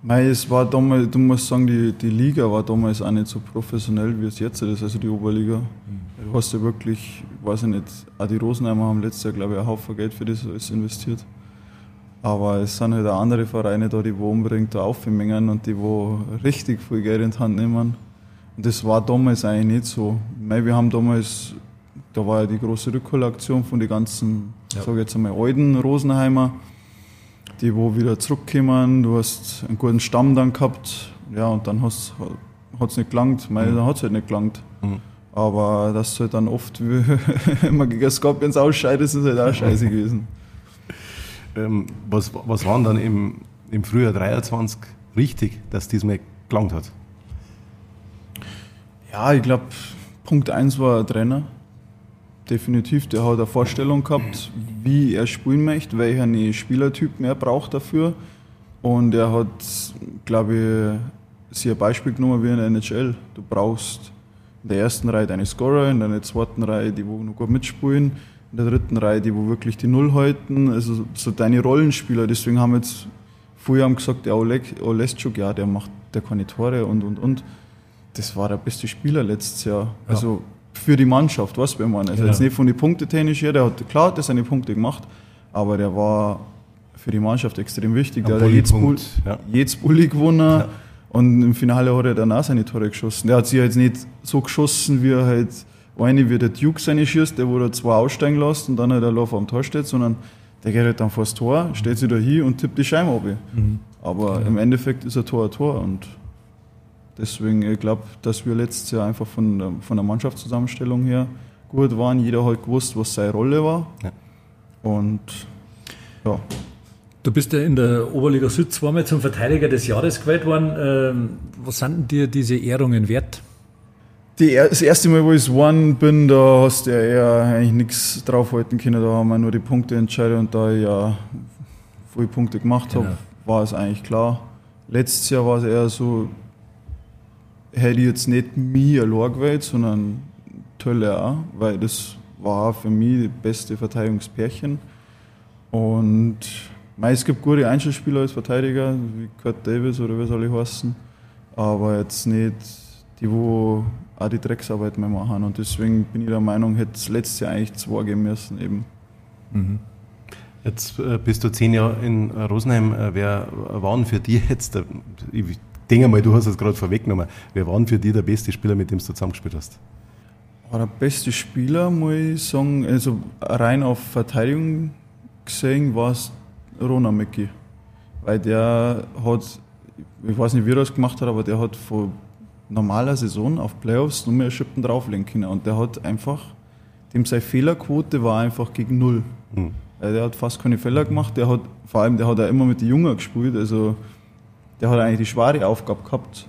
Mei, es war damals, du musst sagen, die, die Liga war damals auch nicht so professionell, wie es jetzt ist, also die Oberliga. Mhm. Du hast ja wirklich, weiß ich nicht, auch die Rosenheimer haben letztes Jahr, glaube ich, einen Haufen Geld für das alles investiert. Aber es sind halt auch andere Vereine da, die wo unbedingt da aufmengen und die wo richtig viel Geld in die Hand nehmen. Und das war damals eigentlich nicht so. Mei, wir haben damals, da war ja die große Rückholaktion von den ganzen, ja. sage jetzt einmal, alten Rosenheimer die wo wieder zurückkommen. Du hast einen guten Stamm dann gehabt, ja, und dann hat es nicht gelangt. Meine, mhm. dann hat es halt nicht gelangt. Mhm. Aber das halt dann oft, wenn man gegen Scorpions ausscheidet, ist es halt auch scheiße gewesen. ähm, was, was waren dann im, im Frühjahr 23 richtig, dass diesmal gelangt hat? Ja, ich glaube, Punkt 1 war der Trainer definitiv. Der hat eine Vorstellung gehabt, wie er spielen möchte, welchen Spielertyp er braucht dafür. Und er hat, glaube ich, sich ein Beispiel genommen wie in der NHL. Du brauchst in der ersten Reihe deine Scorer, in der zweiten Reihe die, wo noch gut mitspielen, in der dritten Reihe die, wo wirklich die Null halten. Also so deine Rollenspieler. Deswegen haben wir jetzt vorher haben gesagt, der Oleg, Oleszczuk, ja, der macht der keine Tore und und und. Das war der beste Spieler letztes Jahr. Ja. Also für die Mannschaft, was wir meinen. Also genau. jetzt nicht von den Punktetechnisch her, der hat klar hat seine Punkte gemacht, aber der war für die Mannschaft extrem wichtig. Der hat jedes, Bull, ja. jedes Bulli gewonnen ja. und im Finale hat er dann auch seine Tore geschossen. Der hat sich jetzt nicht so geschossen, wie er halt eine wie der Duke seine schießt, der er zwei aussteigen lässt und dann halt der Lauf am Tor steht, sondern der geht halt dann vor das Tor, steht sich da hin und tippt die Scheibe ab. Mhm. Aber genau. im Endeffekt ist ein Tor ein Tor und Deswegen, ich glaube, dass wir letztes Jahr einfach von, von der Mannschaftszusammenstellung her gut waren. Jeder hat gewusst, was seine Rolle war. Ja. Und ja. Du bist ja in der Oberliga Süd zweimal zum Verteidiger des Jahres gewählt worden. Ähm, was sind dir diese Ehrungen wert? Die, das erste Mal, wo ich geworden bin, da hast du ja eher eigentlich nichts draufhalten können. Da haben wir nur die Punkte entscheidet und da ich ja viele Punkte gemacht habe, genau. war es eigentlich klar. Letztes Jahr war es eher so, hätte ich jetzt nicht mich allein gewählt, sondern Tölle auch, weil das war für mich die beste Verteidigungspärchen. Und es gibt gute Einzelspieler als Verteidiger, wie Kurt Davis oder wie soll ich heißen, aber jetzt nicht die, wo auch die Drecksarbeit mehr machen. Und deswegen bin ich der Meinung, hätte es letztes Jahr eigentlich zwei geben müssen eben. Mhm. Jetzt äh, bist du zehn Jahre in Rosenheim. Äh, wer waren für dich jetzt, der, ich denke mal, du hast es gerade vorweggenommen, wer waren für dich der beste Spieler, mit dem du zusammengespielt hast? War der beste Spieler, muss ich sagen, also rein auf Verteidigung gesehen, war es Rona Mecki. Weil der hat, ich weiß nicht, wie er das gemacht hat, aber der hat von normaler Saison auf Playoffs nur mehr Schippen drauflegen können. Und der hat einfach, dem seine Fehlerquote war einfach gegen null. Mhm. Der hat fast keine Fehler gemacht. Der hat, vor allem, der hat auch immer mit den Jungen gespielt. Also, der hat eigentlich die schwere Aufgabe gehabt.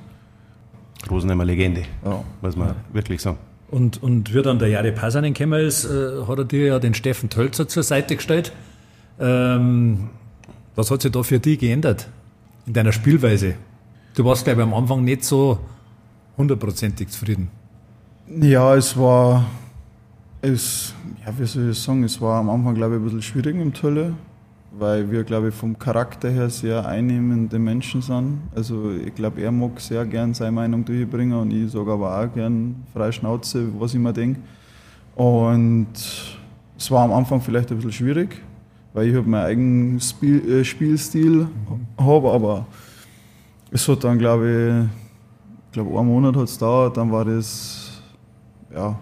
Rosenheimer Legende, ja. muss man ja. wirklich sagen. Und, und wie dann der Jari Passanen gekommen ist, äh, hat er dir ja den Steffen Tölzer zur Seite gestellt. Ähm, was hat sich da für dich geändert in deiner Spielweise? Du warst, glaube ich, am Anfang nicht so hundertprozentig zufrieden. Ja, es war, es, ja, wie soll ich sagen, es war am Anfang, glaube ich, ein bisschen schwierig im Tölle, weil wir, glaube ich, vom Charakter her sehr einnehmende Menschen sind. Also ich glaube, er mag sehr gern seine Meinung durchbringen und ich sage aber auch gern freie Schnauze, was ich mir denke. Und es war am Anfang vielleicht ein bisschen schwierig, weil ich habe meinen eigenen Spiel, äh, Spielstil mhm. habe, aber es hat dann, glaube ich, glaube, einen Monat hat es gedauert, dann war das, ja,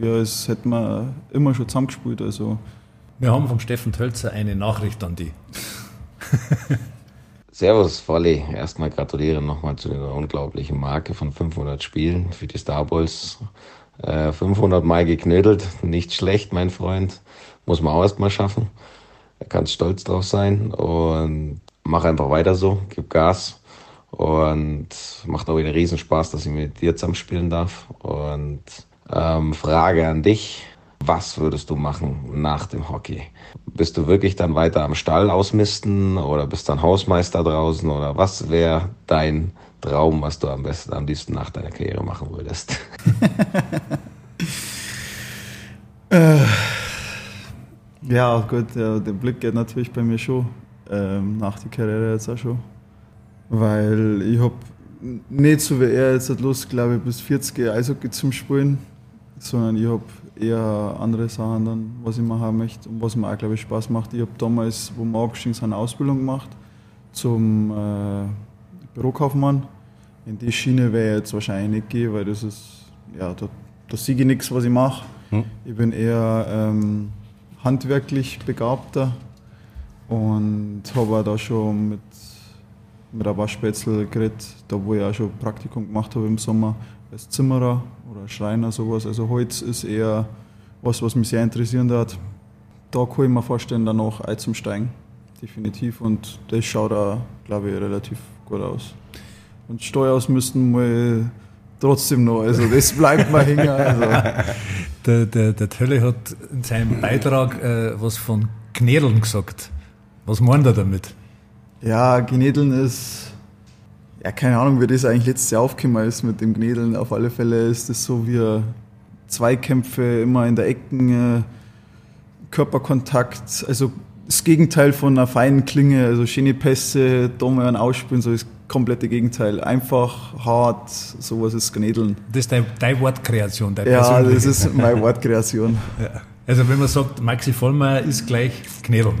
ja, als hätten wir immer schon zusammengespielt. Also. Wir haben vom Steffen Tölzer eine Nachricht an die. Servus, Volley. Erstmal gratuliere nochmal zu der unglaublichen Marke von 500 Spielen für die Starballs. Äh, 500 Mal geknödelt, nicht schlecht, mein Freund. Muss man auch erstmal schaffen. Da kannst stolz drauf sein und mach einfach weiter so, gib Gas und macht auch wieder Riesenspaß, dass ich mit dir zusammen spielen darf. Und ähm, Frage an dich, was würdest du machen nach dem Hockey? Bist du wirklich dann weiter am Stall ausmisten oder bist dann Hausmeister draußen oder was wäre dein Traum, was du am besten, am liebsten nach deiner Karriere machen würdest? äh, ja, gut, ja, der Blick geht natürlich bei mir schon ähm, nach der Karriere jetzt auch schon. Weil ich habe nicht so wie er jetzt Lust, glaube ich, bis 40 Eishockey zum Spielen, sondern ich habe eher andere Sachen dann, was ich machen möchte und was mir auch, glaube ich, Spaß macht. Ich habe damals, wo wir abgestiegen sind, eine Ausbildung gemacht zum äh, Bürokaufmann. In die Schiene wäre ich jetzt wahrscheinlich nicht gehen, weil das ist, ja, da, da sehe ich nichts, was ich mache. Hm. Ich bin eher ähm, handwerklich begabter und habe da schon mit mit der Waschspätzle geredet, da wo ich auch schon Praktikum gemacht habe im Sommer als Zimmerer oder Schreiner, sowas. Also Holz ist eher was, was mich sehr interessieren hat. Da kann ich mir vorstellen, dann auch einzusteigen, definitiv. Und das schaut da, glaube ich, relativ gut aus. Und Steueraus müssten wir trotzdem noch, also das bleibt mal hängen. Also. Der, der, der Tölle hat in seinem Beitrag äh, was von Knädeln gesagt. Was meint er damit? Ja, Gnädeln ist, ja, keine Ahnung, wie das eigentlich letztes Jahr aufgekommen ist mit dem Gnädeln. Auf alle Fälle ist das so wie Zweikämpfe immer in der Ecken, äh, Körperkontakt, also das Gegenteil von einer feinen Klinge, also schöne Pässe, dumme und Ausspielen, so das komplette Gegenteil. Einfach, hart, sowas ist Gnädeln. Das ist deine, deine Wortkreation, deine Ja, das ist meine Wortkreation. ja. Also wenn man sagt, Maxi Vollmeier ist gleich Gnädeln.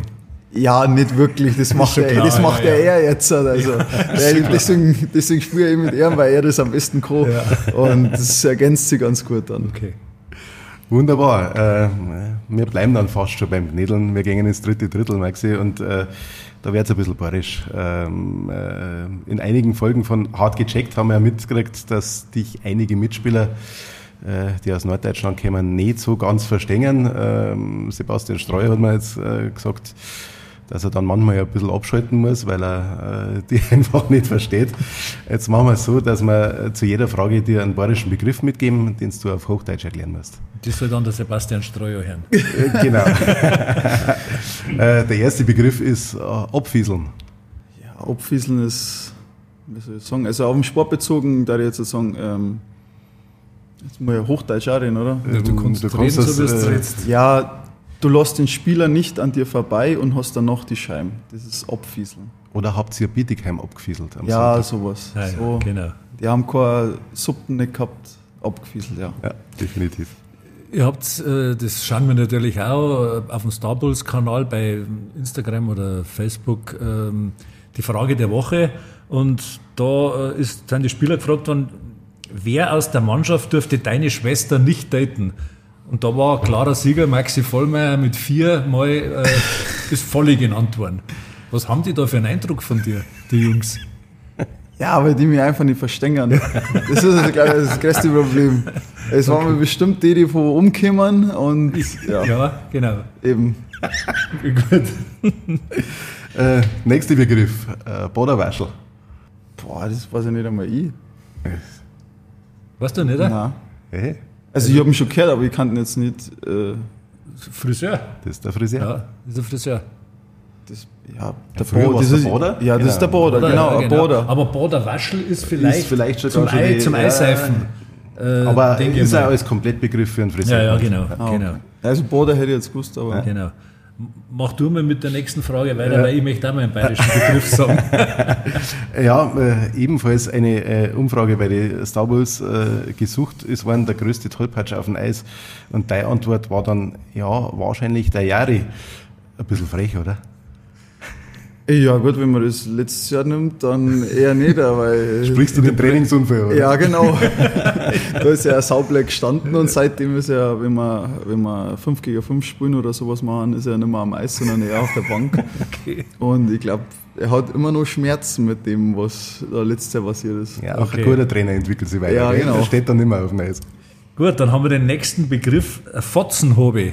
Ja, nicht wirklich. Das macht, er, klar, das macht ja, er ja. jetzt. Also, ja, deswegen, deswegen spiele ich mit ihm, weil er das am besten kann. Ja. Und das ergänzt sich ganz gut dann. Okay. Wunderbar. Äh, wir bleiben dann fast schon beim Knädeln. Wir gehen ins dritte Drittel, Maxi, und äh, da wird es ein bisschen barisch. Ähm, äh, in einigen Folgen von Hart gecheckt haben wir ja mitgekriegt, dass dich einige Mitspieler äh, die aus Norddeutschland kommen, nicht so ganz verstehen. Ähm, Sebastian Streu hat mir jetzt äh, gesagt, dass er dann manchmal ja ein bisschen abschalten muss, weil er äh, die einfach nicht versteht. Jetzt machen wir es so, dass wir zu jeder Frage dir einen bayerischen Begriff mitgeben, den du auf Hochdeutsch erklären musst. Das soll dann der Sebastian Streuer hören. Äh, genau. äh, der erste Begriff ist äh, Abfieseln. Ja, Abfieseln ist, wie soll ich sagen, also auf den Sport bezogen, da ich jetzt sagen, ähm, jetzt muss ich Hochdeutsch auch reden, oder? Ja, du, kannst, du kannst reden, das, so äh, Ja, du lässt den Spieler nicht an dir vorbei und hast dann noch die Scheiben. Das ist Abfieseln. Oder habt ihr Bietigheim abgefieselt? ja, Sonntag? sowas. Ja, so, genau. Die haben keine Suppen nicht gehabt, abgefieselt, ja. Ja, definitiv. Ihr habt, äh, das schauen wir natürlich auch äh, auf dem Starbulls-Kanal bei Instagram oder Facebook, ähm, die Frage der Woche. Und da äh, ist, sind die Spieler gefragt worden, wer aus der Mannschaft dürfte deine Schwester nicht daten? Und da war klarer Sieger Maxi Vollmeier mit vier Mal äh, ist voll genannt worden. Was haben die da für einen Eindruck von dir, die Jungs? Ja, weil die mich einfach nicht verstehen. Das ist also, glaube ich, das größte Problem. Es okay. waren bestimmt die, die von umkommen und ja, ja genau. Eben. Gut. äh, nächster Begriff, äh, Boderwaschel. Boah, das weiß ich nicht einmal ich. Weißt du nicht? Nein. Hey. Also ich habe ihn schon gehört, aber ich kannte ihn jetzt nicht. Äh Friseur. Das ist der Friseur. Ja, das ist der Friseur. Das, ja, der, Bo das ist, Boder? Ja, das genau. ist der Boder, Boder genau, ja, genau. Boder. Aber Boderwaschel ist vielleicht, ist vielleicht schon zum, Ei, zum Eiseifen. Äh, aber ist auch als Komplettbegriff für einen Friseur. Ja, ja, genau. Genau. Also Boder hätte ich jetzt gewusst, aber. Genau. Mach du mal mit der nächsten Frage weiter, ja. weil ich möchte auch mal einen bayerischen Begriff sagen. ja, äh, ebenfalls eine äh, Umfrage bei den Star Wars äh, gesucht. Es war der größte Tollpatsch auf dem Eis. Und deine Antwort war dann, ja, wahrscheinlich der Jari. Ein bisschen frech, oder? Ja, gut, wenn man das letztes Jahr nimmt, dann eher nicht, weil. Sprichst du den Trainingsunfall, oder? Ja, genau. da ist ja ein Saubleck gestanden und seitdem ist er, wenn wir, wenn wir 5 gegen 5 spielen oder sowas machen, ist er nicht mehr am Eis, sondern eher auf der Bank. Okay. Und ich glaube, er hat immer noch Schmerzen mit dem, was da letztes Jahr passiert ist. Ja, auch okay. ein guter Trainer entwickelt sich weiter. Ja, genau. Er steht dann nicht mehr auf dem Eis. Gut, dann haben wir den nächsten Begriff, Fotzenhobby.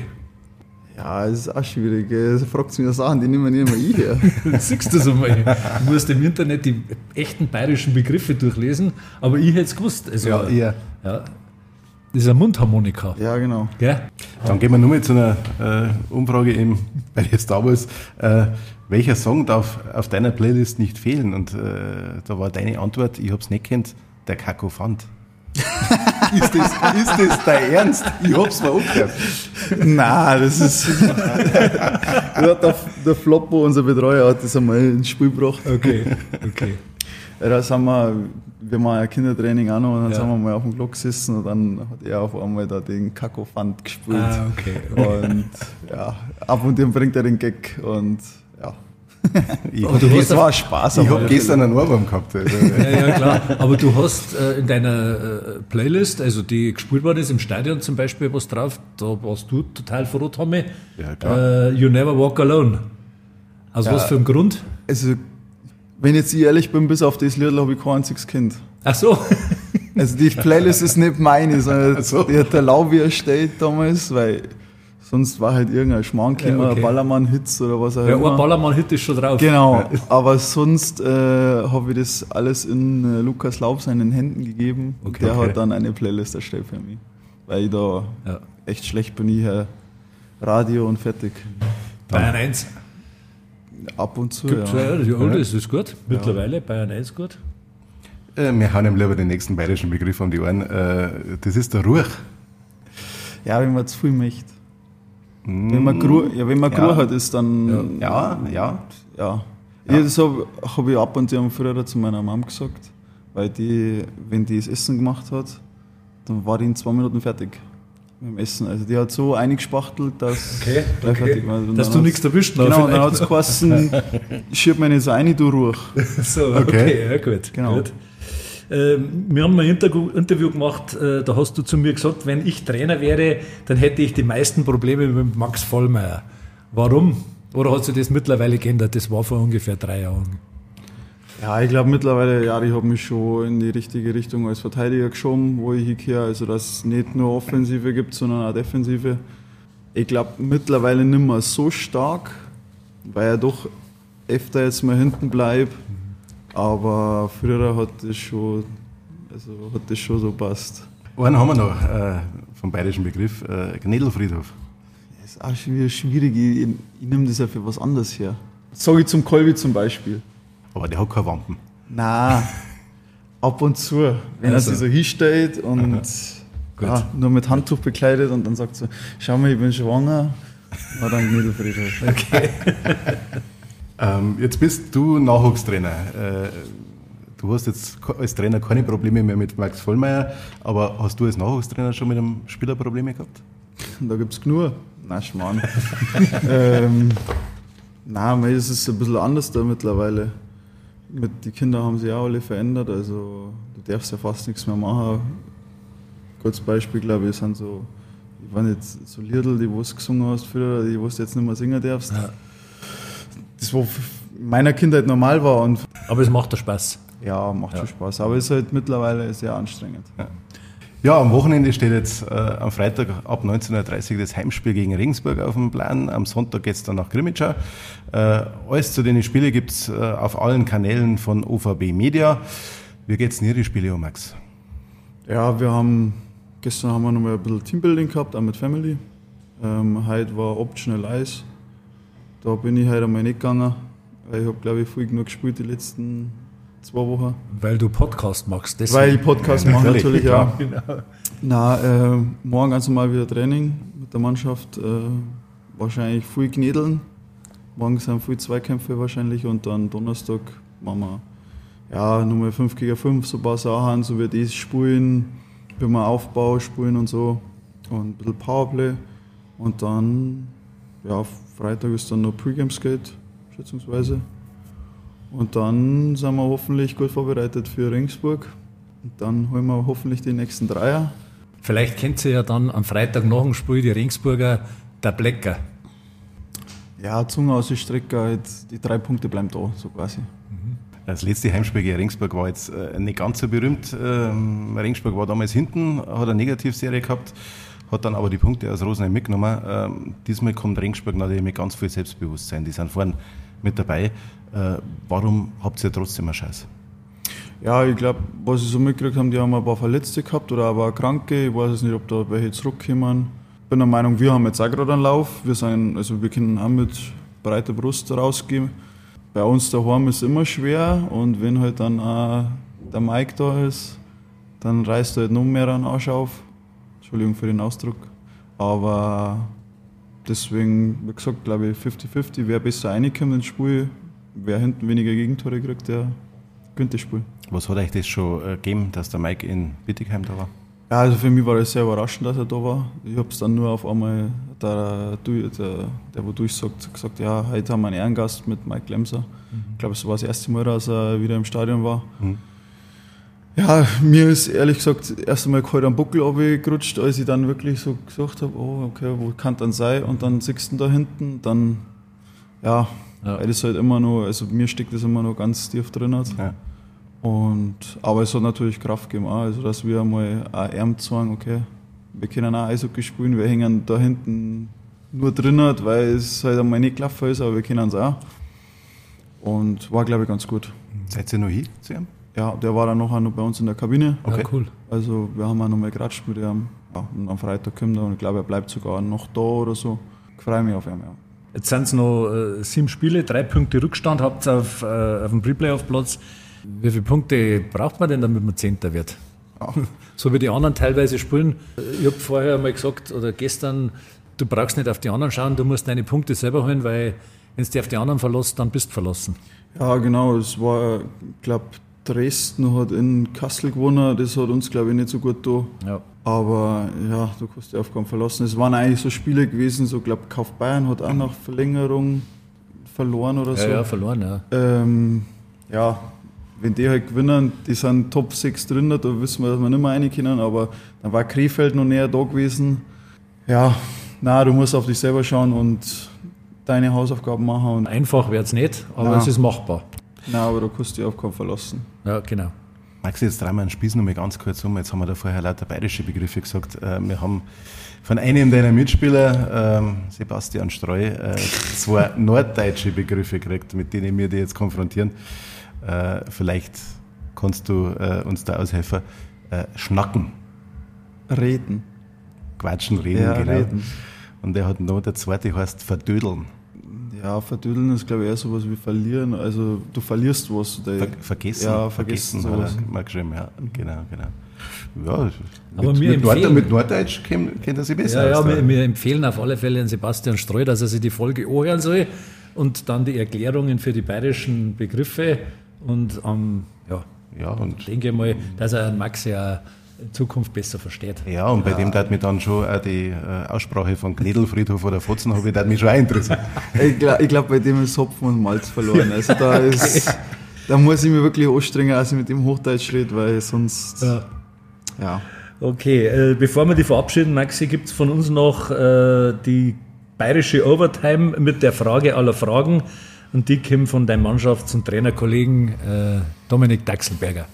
Ja, das ist auch schwierig. Da fragt mich Sachen, die nehmen nicht mehr ich her. Siehst du so mal? Du musst im Internet die echten bayerischen Begriffe durchlesen, aber ich hätte es gewusst. Also, ja, eher. Ja. Das ist eine Mundharmonika. Ja, genau. Gell? Dann gehen wir nur mal zu einer äh, Umfrage eben bei dir Star Wars. Äh, welcher Song darf auf deiner Playlist nicht fehlen? Und äh, da war deine Antwort, ich habe es nicht kennt, der Kakophant. ist, das, ist das dein Ernst? Ich hab's mal angehört. Nein, das ist. ja, der, der Floppo, unser Betreuer, hat das einmal ins Spiel gebracht. Okay, okay. Ja, da sind wir, wir machen ja Kindertraining auch noch und dann ja. sind wir mal auf dem Block gesessen und dann hat er auf einmal da den Kakofant gespielt. Ah, okay, okay. Und ja, ab und zu bringt er den Gag und. Ich, aber du das war Spaß. Ich habe gestern einen Ohrwurm gehabt. Also. ja, ja, klar. Aber du hast äh, in deiner äh, Playlist, also die gespielt worden ist im Stadion zum Beispiel, was drauf, da warst du total froh, Tommy. Ja, klar. Äh, you Never Walk Alone. Aus ja, was für einem Grund? Also, wenn jetzt ich ehrlich bin, bis auf das Lied habe ich kein einziges Kind. Ach so. Also die Playlist ist nicht meine, sondern so. die hat der Lau, wie er steht damals, weil Sonst war halt irgendein Schmarrn ja, okay. Ballermann-Hits oder was auch immer. Ja, ein Ballermann-Hit ist schon drauf. Genau, aber sonst äh, habe ich das alles in äh, Lukas Laub seinen Händen gegeben. Okay, der okay. hat dann eine Playlist erstellt für mich. Weil ich da ja. echt schlecht bin, ich hier Radio und fertig. Bayern 1? Ab und zu, Gibt's ja. ja. Das ist gut. Mittlerweile Bayern 1 gut. Äh, wir hauen ihm lieber den nächsten bayerischen Begriff um die Ohren. Äh, das ist der Ruch. Ja, wenn man zu viel möchte. Wenn man, Gru ja, wenn man ja. hat, ist dann. Ja, ja. ja. ja. Das habe hab ich ab und zu früher zu meiner Mom gesagt, weil die, wenn die das Essen gemacht hat, dann war die in zwei Minuten fertig mit dem Essen. Also die hat so eingespachtelt, dass okay, okay. dass du nichts erwischt hast. Genau, dann hat es geheißen, schieb mir nicht so ein, du Ruhe. so, okay, okay ja, gut. Genau. Gut. Ähm, wir haben ein Interview gemacht, äh, da hast du zu mir gesagt, wenn ich Trainer wäre, dann hätte ich die meisten Probleme mit Max Vollmeier. Warum? Oder hat sich das mittlerweile geändert? Das war vor ungefähr drei Jahren. Ja, ich glaube mittlerweile, ja, ich habe mich schon in die richtige Richtung als Verteidiger geschoben, wo ich hingehe. Also, dass es nicht nur Offensive gibt, sondern auch Defensive. Ich glaube mittlerweile nicht mehr so stark, weil er doch öfter jetzt mal hinten bleibt. Aber früher hat das schon, also hat das schon so passt. Einen haben wir noch äh, vom bayerischen Begriff, äh, Gnädelfriedhof. Das ist auch schon wieder schwierig. Ich, ich, ich nehme das ja für was anderes her. Sag ich zum Kolbi zum Beispiel. Aber der hat keine Wampen. Nein, ab und zu, wenn also. er sich so hinstellt und ja, nur mit Handtuch bekleidet und dann sagt so, schau mal, ich bin schwanger, war dann Gnädelfriedhof. Okay. ähm, jetzt bist du Nachwuchstrainer. Äh, du hast jetzt als Trainer keine Probleme mehr mit Max Vollmeier, aber hast du als Nachwuchstrainer schon mit einem Spieler Probleme gehabt? Da gibt es genug. Nein, Schmarrn. ähm, nein, es ist ein bisschen anders da mittlerweile mit, die Kinder haben sich auch alle verändert, also du darfst ja fast nichts mehr machen. Kurz Beispiel, glaube ich, sind so, ich war nicht so Liedl, die du gesungen hast früher, die du jetzt nicht mehr singen darfst. Ja. Das in meiner Kindheit normal war. Und aber es macht doch Spaß. Ja, macht ja. schon Spaß, aber es ist halt mittlerweile sehr anstrengend. Ja. Ja, am Wochenende steht jetzt äh, am Freitag ab 19.30 Uhr das Heimspiel gegen Regensburg auf dem Plan. Am Sonntag geht es dann nach Grimmitschau. Äh, alles zu den Spielen gibt es äh, auf allen Kanälen von OVB Media. Wie geht es denn die Spiele um, Max? Ja, wir haben gestern haben wir noch mal ein bisschen Teambuilding gehabt, auch mit Family. Ähm, heute war optional Eis. Da bin ich heute einmal nicht gegangen, weil ich habe, glaube ich, viel genug gespielt die letzten zwei Wochen. Weil du Podcast machst, deswegen. Weil ich Podcast ja, mache, natürlich, ja. Genau. Na, äh, morgen ganz normal wieder Training mit der Mannschaft. Äh, wahrscheinlich viel Gnädeln. Morgen sind viel Zweikämpfe wahrscheinlich und dann Donnerstag machen wir ja, Nummer 5 gegen 5, so ein paar Sachen, so wie das spielen, wie wir Aufbau spielen und so. Und ein bisschen Powerplay. Und dann, ja, Freitag ist dann noch Pre-Game-Skate, schätzungsweise. Und dann sind wir hoffentlich gut vorbereitet für Ringsburg. Und dann holen wir hoffentlich die nächsten Dreier. Vielleicht kennt ihr ja dann am Freitag nach dem Spiel die Ringsburger der Blecker. Ja, Zunge aus der Strecke, halt, die drei Punkte bleiben da, so quasi. Mhm. Das letzte Heimspiel gegen Ringsburg war jetzt äh, nicht ganz so berühmt. Ähm, Ringsburg war damals hinten, hat eine Negativserie gehabt, hat dann aber die Punkte aus Rosenheim mitgenommen. Ähm, diesmal kommt Ringsburg natürlich mit ganz viel Selbstbewusstsein. Die sind vorne mit dabei. Äh, warum habt ihr trotzdem eine Scheiß? Ja, ich glaube, was ich so mitgekriegt habe, die haben ein paar Verletzte gehabt oder aber Kranke. Ich weiß es nicht, ob da welche zurückkommen. Ich bin der Meinung, wir haben jetzt auch gerade einen Lauf. Wir, sind, also wir können auch mit breiter Brust rausgehen. Bei uns daheim ist immer schwer und wenn halt dann auch der Mike da ist, dann reißt er halt noch mehr einen Arsch auf. Entschuldigung für den Ausdruck. Aber deswegen, wie gesagt, glaube ich 50-50. Wer besser reinkommt ins Spiel, wer hinten weniger Gegentore kriegt, der gewinnt das Spiel. Was hat euch das schon äh, gegeben, dass der Mike in Bittigheim da war? Ja, also für mich war es sehr überraschend, dass er da war. Ich habe es dann nur auf einmal, der, der, der wo durchsagt, gesagt, ja, heute haben wir einen Ehrengast mit Mike Lemser. Mhm. Ich glaube, es war das erste Mal, dass er wieder im Stadion war. Mhm. Ja, mir ist ehrlich gesagt erst einmal kalt am Buckel abgerutscht, als ich dann wirklich so gesagt habe, oh, okay, wo kann dann sein? Und dann siehst du da hinten, dann, ja, ja. Weil das halt immer noch, also mir steckt das immer noch ganz tief drin. Hat. Ja. Und, aber es hat natürlich Kraft gegeben, auch, also dass wir einmal auch Arm sagen, okay, wir können auch Eishockey spielen, wir hängen da hinten nur drin, weil es halt einmal nicht gelaufen ist, aber wir können es auch. Und war, glaube ich, ganz gut. Seid ihr noch hier zu ihm? Ja, der war dann nachher noch bei uns in der Kabine. Okay, ja, cool. Also wir haben auch noch mal geratscht mit ihm. Ja, und am Freitag kommt er und ich glaube, er bleibt sogar noch da oder so. Ich freue mich auf ihn, ja. Jetzt sind es noch äh, sieben Spiele, drei Punkte Rückstand habt ihr auf, äh, auf dem Pre-Playoff-Platz. Wie viele Punkte braucht man denn, damit man Zehnter wird? Ja. So wie die anderen teilweise spielen. Ich habe vorher mal gesagt, oder gestern, du brauchst nicht auf die anderen schauen, du musst deine Punkte selber holen, weil wenn du dich auf die anderen verlässt, dann bist du verlassen. Ja, genau. Es war, ich glaube, Dresden hat in Kassel gewonnen. Das hat uns, glaube ich, nicht so gut da. Ja. Aber ja, du kannst die Aufgaben verlassen. Es waren eigentlich so Spiele gewesen, so glaube Kauf Bayern hat auch nach Verlängerung verloren oder so. Ja, verloren, ja. Ähm, ja, wenn die halt gewinnen, die sind Top 6 drin, da wissen wir, dass wir nicht mehr rein können, aber dann war Krefeld noch näher da gewesen. Ja, na, du musst auf dich selber schauen und deine Hausaufgaben machen. Einfach wird es nicht, aber na. es ist machbar. Nein, aber du kannst dich auf keinen verlassen. Ja, genau. Max, jetzt drehen wir einen Spieß nochmal ganz kurz um. Jetzt haben wir da vorher lauter bayerische Begriffe gesagt. Äh, wir haben von einem deiner Mitspieler, ähm, Sebastian Streu, äh, zwei norddeutsche Begriffe gekriegt, mit denen wir die jetzt konfrontieren. Äh, vielleicht kannst du uns da aushelfen. schnacken. Reden. Quatschen, reden, ja, genau. Reden. Und der hat noch, der zweite heißt verdödeln. Ja, verdödeln ist, glaube ich, eher sowas wie verlieren. Also, du verlierst was. Ver vergessen. Ja, vergessen. vergessen hat mal geschrieben, ja. Genau, genau. Ja, aber mit, mit, Nord mit Norddeutsch kennt, er sich besser. Ja, ja wir, wir, empfehlen auf alle Fälle an Sebastian Streu, dass er sich die Folge anhören soll und dann die Erklärungen für die bayerischen Begriffe und ähm, ja, ja, und denke mal, dass er Max ja in Zukunft besser versteht. Ja, und bei ja. dem hat mich dann schon auch die äh, Aussprache von Gnädelfriedhof oder Fotzen habe ich mich schon auch interessiert. ich glaube, glaub, bei dem ist Hopfen und Malz verloren. Also da ist, da muss ich mich wirklich anstrengen, als ich mit dem Hochdeutsch rede, weil sonst, ja. ja. Okay, äh, bevor wir die verabschieden, Maxi, gibt es von uns noch äh, die bayerische Overtime mit der Frage aller Fragen. Und die kommt von deinem Mannschafts- und Trainerkollegen äh, Dominik Daxelberger.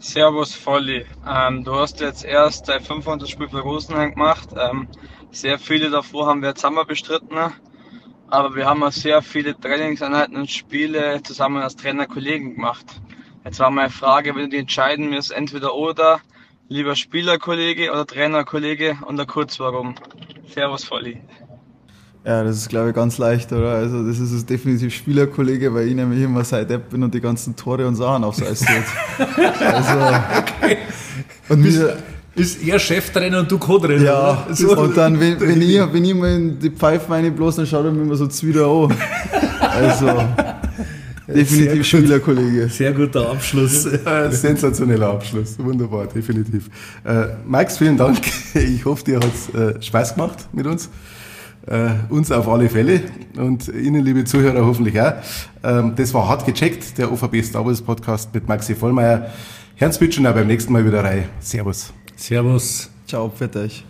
Servus Volli. Ähm, du hast jetzt erst dein 500 Spiel für Rosenheim gemacht. Ähm, sehr viele davor haben wir zusammen bestritten. Aber wir haben auch sehr viele Trainingseinheiten und Spiele zusammen als Trainerkollegen gemacht. Jetzt war meine Frage, wenn du dich entscheiden müsst, entweder oder, lieber Spielerkollege oder Trainerkollege und kurz warum. Servus Volli. Ja, das ist, glaube ich, ganz leicht, oder? Also, das ist definitiv Spielerkollege, weil ich nämlich immer seit App bin und die ganzen Tore und Sachen aufs Eis tut. also, okay. Und bist, bist er Cheftrainer und du Co-Trainer, Ja, so. und dann, wenn, wenn, ich, wenn ich mal in die Pfeife meine bloß, dann schaut er mir immer so wieder an. Also, definitiv Sehr Spielerkollege. Sehr guter Abschluss. Sensationeller Abschluss. Wunderbar, definitiv. Äh, Max, vielen Dank. Ich hoffe, dir hat es äh, Spaß gemacht mit uns. Äh, uns auf alle Fälle und Ihnen, liebe Zuhörer, hoffentlich auch. Ähm, das war hart gecheckt, der OVB Star Wars Podcast mit Maxi Vollmeier. Herrn Spitschener beim nächsten Mal wieder rein. Servus. Servus. Ciao, für euch.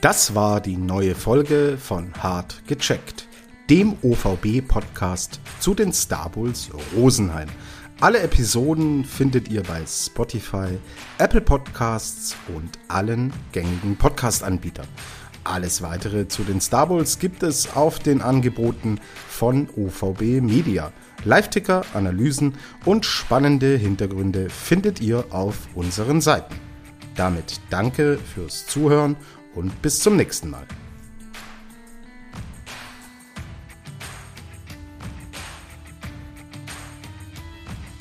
Das war die neue Folge von Hart gecheckt, dem OVB-Podcast zu den Star Bulls Rosenheim. Alle Episoden findet ihr bei Spotify, Apple Podcasts und allen gängigen Podcast-Anbietern. Alles weitere zu den Star Bowls gibt es auf den Angeboten von OVB Media. Live-Ticker, Analysen und spannende Hintergründe findet ihr auf unseren Seiten. Damit danke fürs Zuhören und bis zum nächsten Mal.